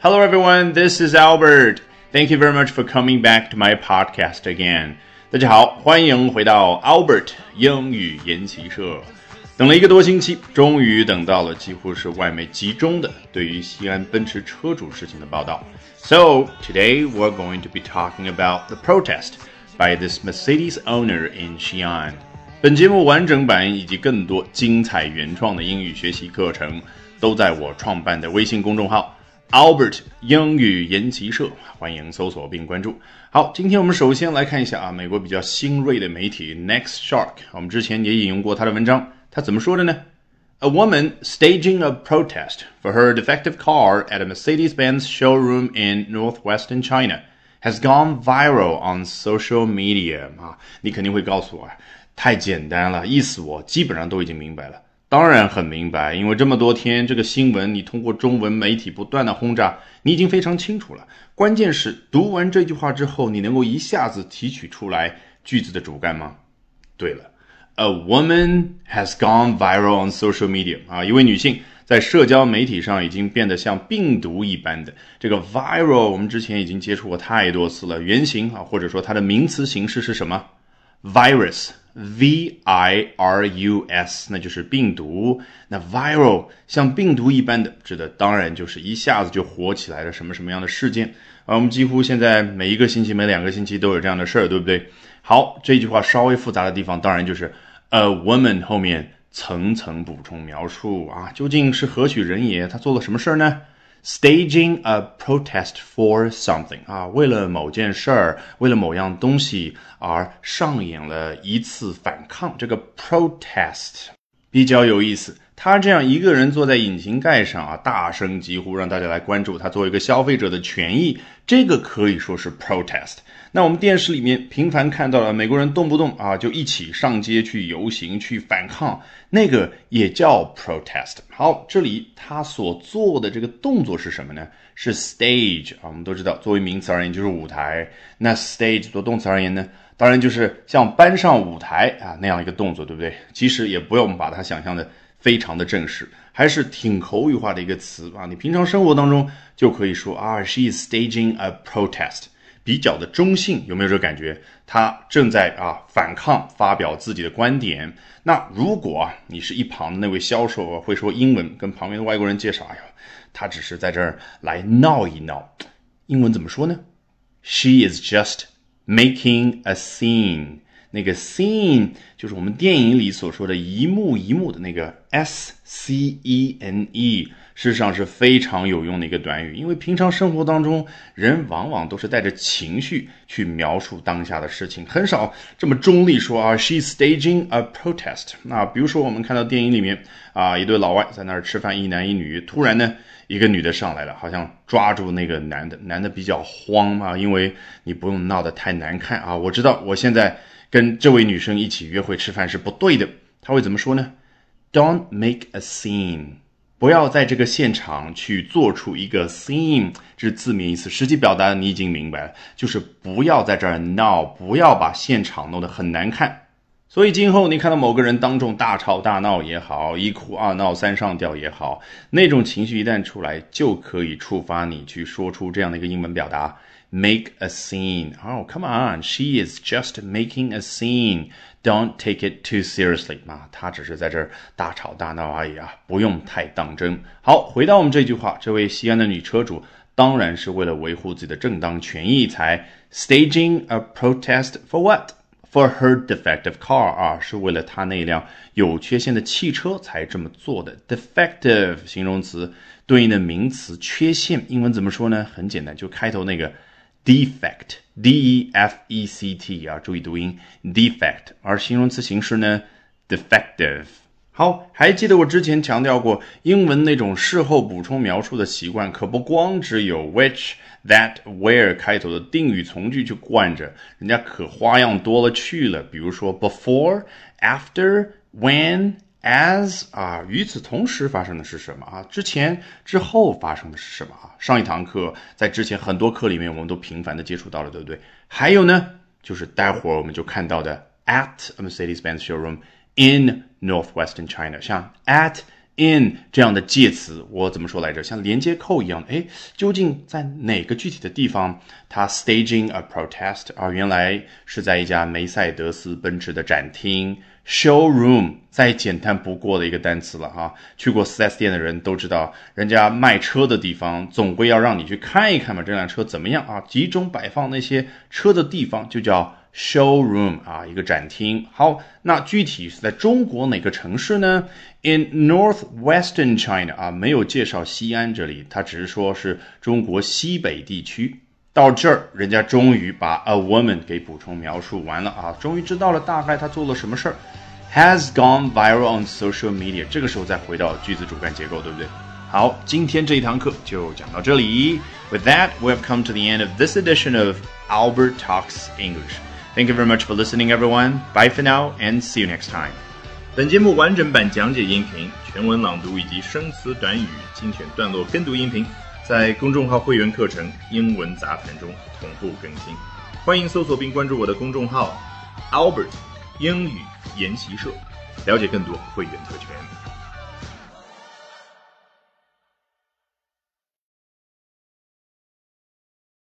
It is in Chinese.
Hello, everyone. This is Albert. Thank you very much for coming back to my podcast again. 大家好，欢迎回到 Albert 英语研习社。等了一个多星期，终于等到了几乎是外媒集中的对于西安奔驰车主事情的报道。So today we're going to be talking about the protest by this Mercedes owner in Xi'an. 本节目完整版以及更多精彩原创的英语学习课程都在我创办的微信公众号。 Albert 英语研习社，欢迎搜索并关注。好，今天我们首先来看一下啊，美国比较新锐的媒体 Next Shark，我们之前也引用过他的文章，他怎么说的呢？A woman staging a protest for her defective car at a Mercedes-Benz showroom in northwestern China has gone viral on social media。啊，你肯定会告诉我，太简单了，意思我基本上都已经明白了。当然很明白，因为这么多天这个新闻，你通过中文媒体不断的轰炸，你已经非常清楚了。关键是读完这句话之后，你能够一下子提取出来句子的主干吗？对了，A woman has gone viral on social media 啊，一位女性在社交媒体上已经变得像病毒一般的。这个 viral 我们之前已经接触过太多次了，原型啊或者说它的名词形式是什么？virus。V I R U S，那就是病毒。那 viral 像病毒一般的，指的当然就是一下子就火起来的什么什么样的事件啊？我们几乎现在每一个星期、每两个星期都有这样的事儿，对不对？好，这句话稍微复杂的地方，当然就是 a woman 后面层层补充描述啊，究竟是何许人也？他做了什么事儿呢？Staging a protest for something 啊，为了某件事儿，为了某样东西而上演了一次反抗。这个 protest 比较有意思。他这样一个人坐在引擎盖上啊，大声疾呼，让大家来关注他作为一个消费者的权益，这个可以说是 protest。那我们电视里面频繁看到了美国人动不动啊就一起上街去游行去反抗，那个也叫 protest。好，这里他所做的这个动作是什么呢？是 stage 啊，我们都知道，作为名词而言就是舞台。那 stage 做动词而言呢，当然就是像搬上舞台啊那样一个动作，对不对？其实也不用我们把它想象的。非常的正式，还是挺口语化的一个词啊！你平常生活当中就可以说啊，she is staging a protest，比较的中性，有没有这个感觉？她正在啊反抗，发表自己的观点。那如果啊，你是一旁的那位销售啊，会说英文，跟旁边的外国人介绍，哎呀，他只是在这儿来闹一闹，英文怎么说呢？She is just making a scene。那个 scene 就是我们电影里所说的一幕一幕的那个 s c e n e，事实上是非常有用的一个短语，因为平常生活当中人往往都是带着情绪去描述当下的事情，很少这么中立说啊，she's staging a protest。那比如说我们看到电影里面啊，一对老外在那儿吃饭，一男一女，突然呢一个女的上来了，好像抓住那个男的，男的比较慌嘛，因为你不用闹得太难看啊，我知道我现在。跟这位女生一起约会吃饭是不对的，他会怎么说呢？Don't make a scene，不要在这个现场去做出一个 scene，这是字面意思，实际表达你已经明白了，就是不要在这儿闹，不要把现场弄得很难看。所以今后你看到某个人当众大吵大闹也好，一哭二闹三上吊也好，那种情绪一旦出来，就可以触发你去说出这样的一个英文表达。Make a scene. Oh, come on, she is just making a scene. Don't take it too seriously 啊，她只是在这儿大吵大闹而已啊，不用太当真。好，回到我们这句话，这位西安的女车主当然是为了维护自己的正当权益才 staging a protest for what? For her defective car 啊，是为了她那辆有缺陷的汽车才这么做的。defective 形容词对应的名词缺陷，英文怎么说呢？很简单，就开头那个。Defect, d-e-f-e-c-t 啊，注意读音 defect。而形容词形式呢，defective。好，还记得我之前强调过，英文那种事后补充描述的习惯，可不光只有 which、that、where 开头的定语从句去惯着，人家可花样多了去了。比如说 before、after、when。As 啊，与此同时发生的是什么啊？之前之后发生的是什么啊？上一堂课在之前很多课里面，我们都频繁的接触到了，对不对？还有呢，就是待会儿我们就看到的 at a Mercedes-Benz showroom in northwestern China，像 at in 这样的介词，我怎么说来着？像连接扣一样的，哎，究竟在哪个具体的地方，它 staging a protest 啊？原来是在一家梅赛德斯奔驰的展厅 showroom，再简单不过的一个单词了哈。去过 4S 店的人都知道，人家卖车的地方总归要让你去看一看嘛，这辆车怎么样啊？集中摆放那些车的地方就叫。Showroom 啊，一个展厅。好，那具体是在中国哪个城市呢？In northwestern China 啊，没有介绍西安这里，他只是说是中国西北地区。到这儿，人家终于把 a woman 给补充描述完了啊，终于知道了大概他做了什么事儿。Has gone viral on social media。这个时候再回到句子主干结构，对不对？好，今天这一堂课就讲到这里。With that, we have come to the end of this edition of Albert Talks English. Thank you very much for listening, everyone. Bye for now, and see you next time. 本节目完整版讲解音频、全文朗读以及生词短语精选段落跟读音频，在公众号会员课程《英文杂谈》中同步更新。欢迎搜索并关注我的公众号 Albert 英语研习社，了解更多会员特权。